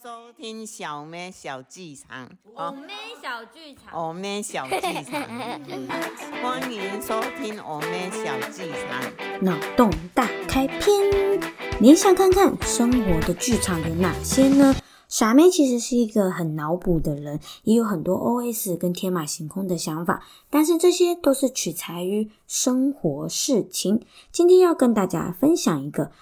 收听小妹小剧场，我妹小剧场，我妹小剧场，欢迎收听我妹小剧场。脑洞大开篇，你想看看生活的剧场有哪些呢？傻妹其实是一个很脑补的人，也有很多 OS 跟天马行空的想法，但是这些都是取材于生活事情。今天要跟大家分享一个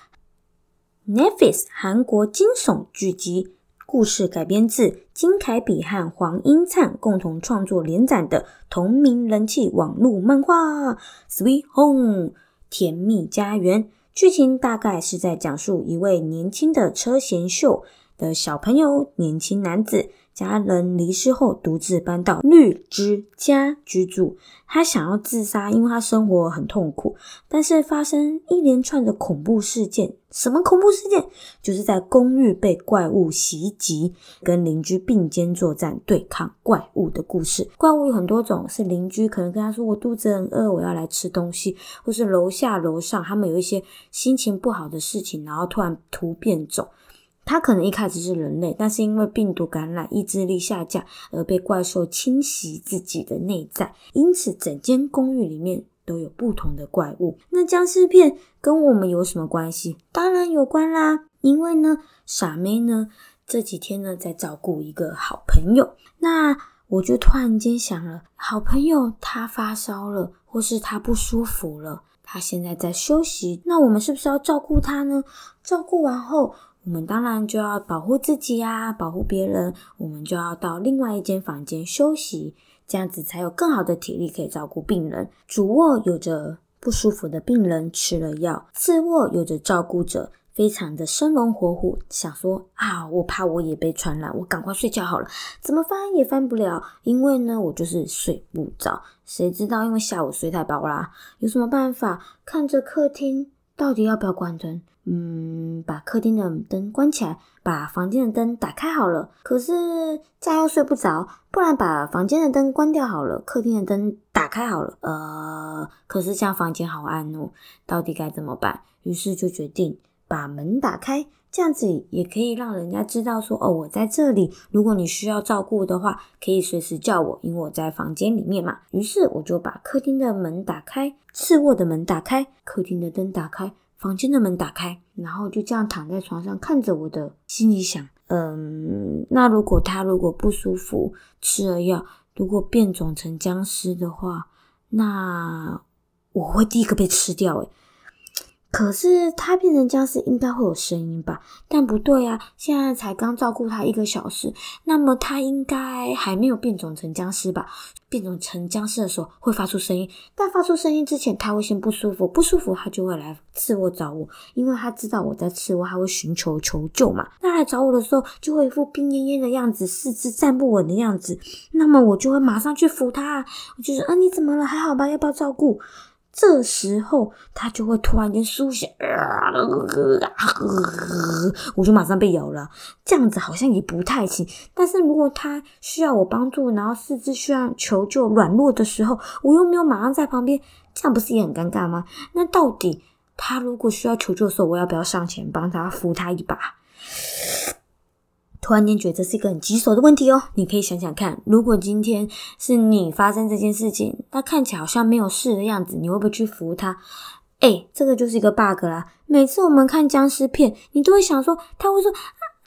Netflix 韩国惊悚剧集，故事改编自金凯比和黄英灿共同创作连载的同名人气网络漫画《Sweet Home》甜蜜家园。剧情大概是在讲述一位年轻的车贤秀。的小朋友，年轻男子，家人离世后独自搬到绿之家居住。他想要自杀，因为他生活很痛苦。但是发生一连串的恐怖事件，什么恐怖事件？就是在公寓被怪物袭击，跟邻居并肩作战对抗怪物的故事。怪物有很多种，是邻居可能跟他说：“我肚子很饿，我要来吃东西。”或是楼下楼上他们有一些心情不好的事情，然后突然突变种。他可能一开始是人类，但是因为病毒感染、意志力下降而被怪兽侵袭自己的内在，因此整间公寓里面都有不同的怪物。那僵尸片跟我们有什么关系？当然有关啦，因为呢，傻妹呢这几天呢在照顾一个好朋友，那我就突然间想了，好朋友他发烧了，或是他不舒服了，他现在在休息，那我们是不是要照顾他呢？照顾完后。我们当然就要保护自己呀，保护别人。我们就要到另外一间房间休息，这样子才有更好的体力可以照顾病人。主卧有着不舒服的病人吃了药，次卧有着照顾者，非常的生龙活虎，想说啊，我怕我也被传染，我赶快睡觉好了。怎么翻也翻不了，因为呢，我就是睡不着。谁知道因为下午睡太饱啦，有什么办法？看着客厅到底要不要关灯？嗯，把客厅的灯关起来，把房间的灯打开好了。可是这样又睡不着，不然把房间的灯关掉好了，客厅的灯打开好了。呃，可是这样房间好暗哦，到底该怎么办？于是就决定把门打开，这样子也可以让人家知道说，哦，我在这里。如果你需要照顾的话，可以随时叫我，因为我在房间里面嘛。于是我就把客厅的门打开，次卧的门打开，客厅的灯打开。房间的门打开，然后就这样躺在床上看着我的，心里想：嗯，那如果他如果不舒服，吃了药，如果变种成僵尸的话，那我会第一个被吃掉。诶可是他变成僵尸应该会有声音吧？但不对啊，现在才刚照顾他一个小时，那么他应该还没有变种成僵尸吧？变种成僵尸的时候会发出声音，但发出声音之前他会先不舒服，不舒服他就会来刺我找我，因为他知道我在次我，他会寻求求救嘛。那来找我的时候就会一副病恹恹的样子，四肢站不稳的样子，那么我就会马上去扶他，我就说啊你怎么了？还好吧？要不要照顾？这时候他就会突然间苏醒，我就马上被咬了。这样子好像也不太行。但是如果他需要我帮助，然后四肢需要求救软弱的时候，我又没有马上在旁边，这样不是也很尴尬吗？那到底他如果需要求救的时候，我要不要上前帮他扶他一把？突然间觉得这是一个很棘手的问题哦，你可以想想看，如果今天是你发生这件事情，他看起来好像没有事的样子，你会不会去扶他？哎，这个就是一个 bug 啦。每次我们看僵尸片，你都会想说，他会说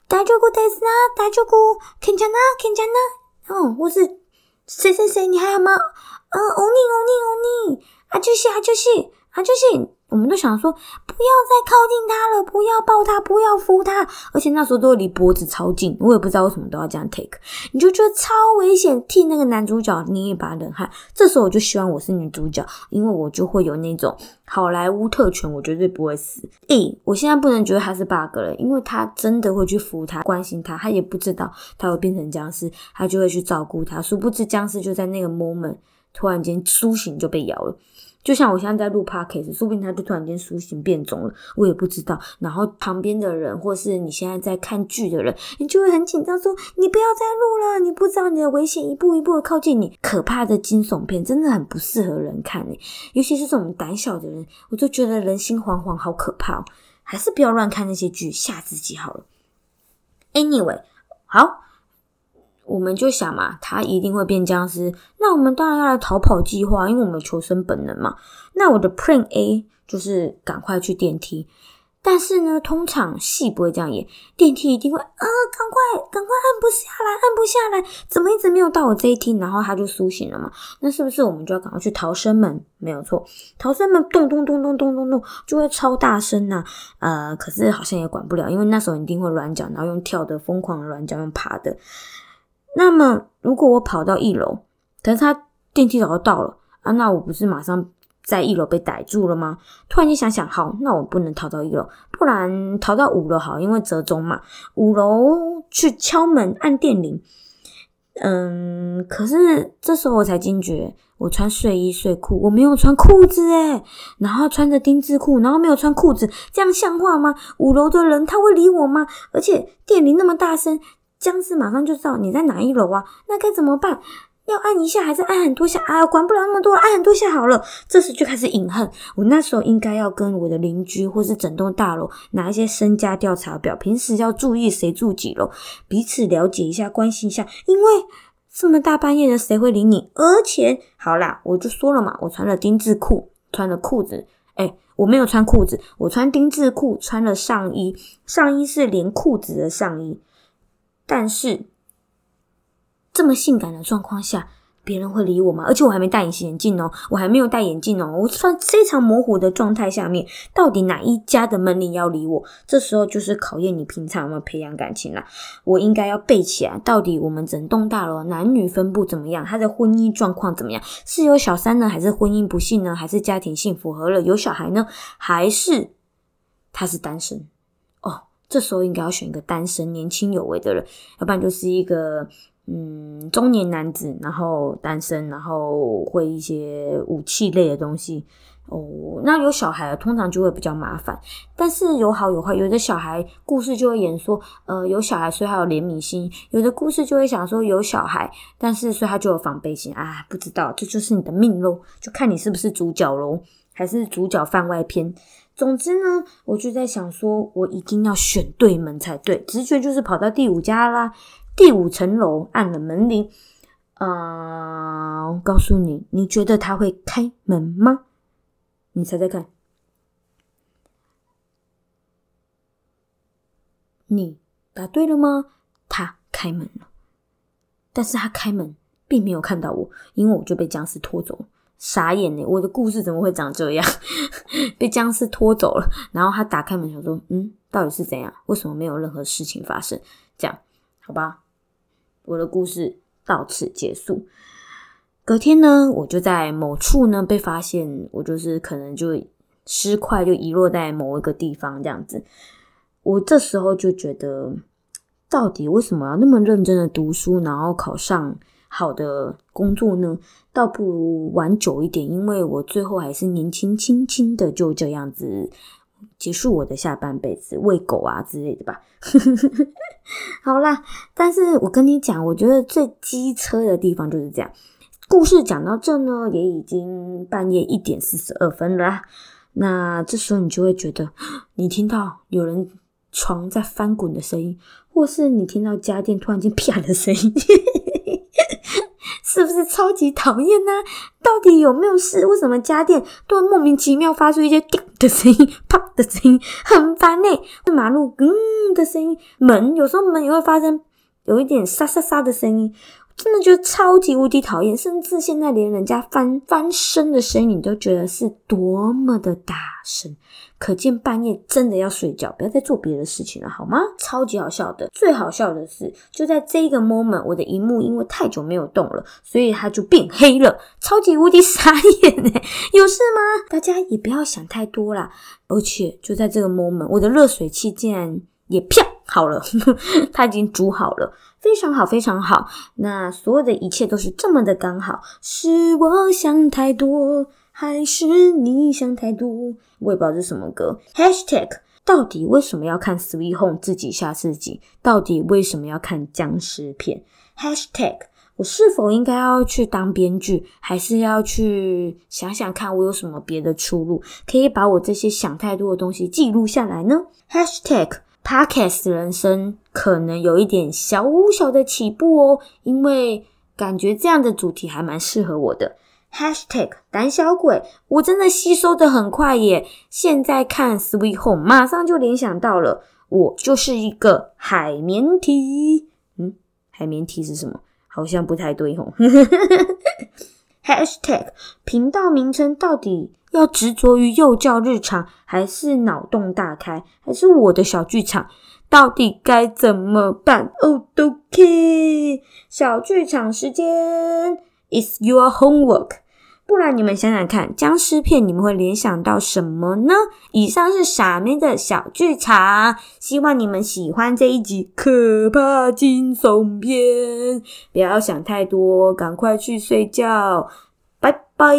大舅姑在哪？大舅姑看见哪？看见哪？哦，或是谁谁谁，你还好吗？嗯，欧尼欧尼欧尼，啊就是啊就是啊就是。我们都想说，不要再靠近他了，不要抱他，不要扶他，而且那时候都离脖子超近，我也不知道为什么都要这样 take，你就觉得超危险，替那个男主角捏一把冷汗。这时候我就希望我是女主角，因为我就会有那种好莱坞特权，我绝对不会死。诶，我现在不能觉得他是 bug 了，因为他真的会去扶他，关心他，他也不知道他会变成僵尸，他就会去照顾他，殊不知僵尸就在那个 moment 突然间苏醒就被咬了。就像我现在在录 podcast，说不定他就突然间苏醒变种了，我也不知道。然后旁边的人，或是你现在在看剧的人，你就会很紧张，说你不要再录了，你不知道你的危险一步一步的靠近你。可怕的惊悚片真的很不适合人看诶，尤其是这种胆小的人，我就觉得人心惶惶，好可怕哦。还是不要乱看那些剧，吓自己好了。Anyway。好，我们就想嘛，他一定会变僵尸，那我们当然要来逃跑计划，因为我们求生本能嘛。那我的 Plan A 就是赶快去电梯。但是呢，通常戏不会这样演，电梯一定会啊，赶快赶快按不下来，按不下来，怎么一直没有到我这一厅？然后他就苏醒了嘛？那是不是我们就要赶快去逃生门？没有错，逃生门咚咚咚咚咚咚咚就会超大声呐。呃，可是好像也管不了，因为那时候一定会软脚，然后用跳的疯狂的软脚，用爬的。那么如果我跑到一楼，可是他电梯早就到了啊，那我不是马上？在一楼被逮住了吗？突然间想想，好，那我不能逃到一楼，不然逃到五楼好，因为折中嘛。五楼去敲门按电铃，嗯，可是这时候我才惊觉，我穿睡衣睡裤，我没有穿裤子诶然后穿着丁字裤，然后没有穿裤子，这样像话吗？五楼的人他会理我吗？而且电铃那么大声，僵尸马上就知道你在哪一楼啊，那该怎么办？要按一下还是按很多下？啊，管不了那么多，按很多下好了。这时就开始隐恨，我那时候应该要跟我的邻居或是整栋大楼拿一些身家调查表，平时要注意谁住几楼，彼此了解一下，关心一下。因为这么大半夜的，谁会理你？而且，好啦，我就说了嘛，我穿了丁字裤，穿了裤子。哎，我没有穿裤子，我穿丁字裤，穿了上衣，上衣是连裤子的上衣，但是。这么性感的状况下，别人会理我吗？而且我还没戴隐形眼镜哦，我还没有戴眼镜哦，我算非常模糊的状态下面，到底哪一家的门铃要理我？这时候就是考验你平常有没有培养感情啦。我应该要背起来，到底我们整栋大楼男女分布怎么样？他的婚姻状况怎么样？是有小三呢，还是婚姻不幸呢？还是家庭幸福和乐有小孩呢？还是他是单身？这时候应该要选一个单身、年轻有为的人，要不然就是一个。嗯，中年男子，然后单身，然后会一些武器类的东西哦。那有小孩，通常就会比较麻烦。但是有好有坏，有的小孩故事就会演说，呃，有小孩所以他有怜悯心；有的故事就会想说有小孩，但是所以他就有防备心啊。不知道，这就是你的命喽，就看你是不是主角喽，还是主角番外篇。总之呢，我就在想说，我一定要选对门才对，直觉就是跑到第五家啦。第五层楼按了门铃，啊！我告诉你，你觉得他会开门吗？你猜猜看。你答对了吗？他开门了，但是他开门并没有看到我，因为我就被僵尸拖走了。傻眼呢！我的故事怎么会长这样？被僵尸拖走了，然后他打开门，想说：“嗯，到底是怎样？为什么没有任何事情发生？”这样，好吧。我的故事到此结束。隔天呢，我就在某处呢被发现，我就是可能就尸块就遗落在某一个地方这样子。我这时候就觉得，到底为什么要那么认真的读书，然后考上好的工作呢？倒不如玩久一点，因为我最后还是年轻轻轻的就这样子。结束我的下半辈子，喂狗啊之类的吧。好啦，但是我跟你讲，我觉得最机车的地方就是这样。故事讲到这呢，也已经半夜一点四十二分了。那这时候你就会觉得，你听到有人床在翻滚的声音，或是你听到家电突然间啪的声音。是不是超级讨厌呢？到底有没有事？为什么家电都会莫名其妙发出一些叮的声音、啪的声音，很烦呢？马路嗯的声音，门有时候门也会发生有一点沙沙沙的声音，真的就超级无敌讨厌。甚至现在连人家翻翻身的声音，你都觉得是多么的大声。可见半夜真的要睡觉，不要再做别的事情了，好吗？超级好笑的，最好笑的是，就在这个 moment，我的荧幕因为太久没有动了，所以它就变黑了，超级无敌傻眼哎！有事吗？大家也不要想太多啦。而且就在这个 moment，我的热水器竟然也啪好了，它已经煮好了，非常好，非常好。那所有的一切都是这么的刚好，是我想太多。还是你想太多，我也不知道是什么歌。Hashtag 到底为什么要看 Sweet Home 自己吓自己？到底为什么要看僵尸片？Hashtag 我是否应该要去当编剧，还是要去想想看我有什么别的出路，可以把我这些想太多的东西记录下来呢？Hashtag Podcast 人生可能有一点小小的起步哦，因为感觉这样的主题还蛮适合我的。Hashtag 胆小鬼，我真的吸收的很快耶！现在看 Sweet Home，马上就联想到了，我就是一个海绵体。嗯，海绵体是什么？好像不太对吼。Hashtag 频道名称到底要执着于幼教日常，还是脑洞大开，还是我的小剧场？到底该怎么办？OK，小剧场时间，Is your homework？不然你们想想看，僵尸片你们会联想到什么呢？以上是傻妹的小剧场，希望你们喜欢这一集可怕惊悚片。不要想太多，赶快去睡觉，拜拜。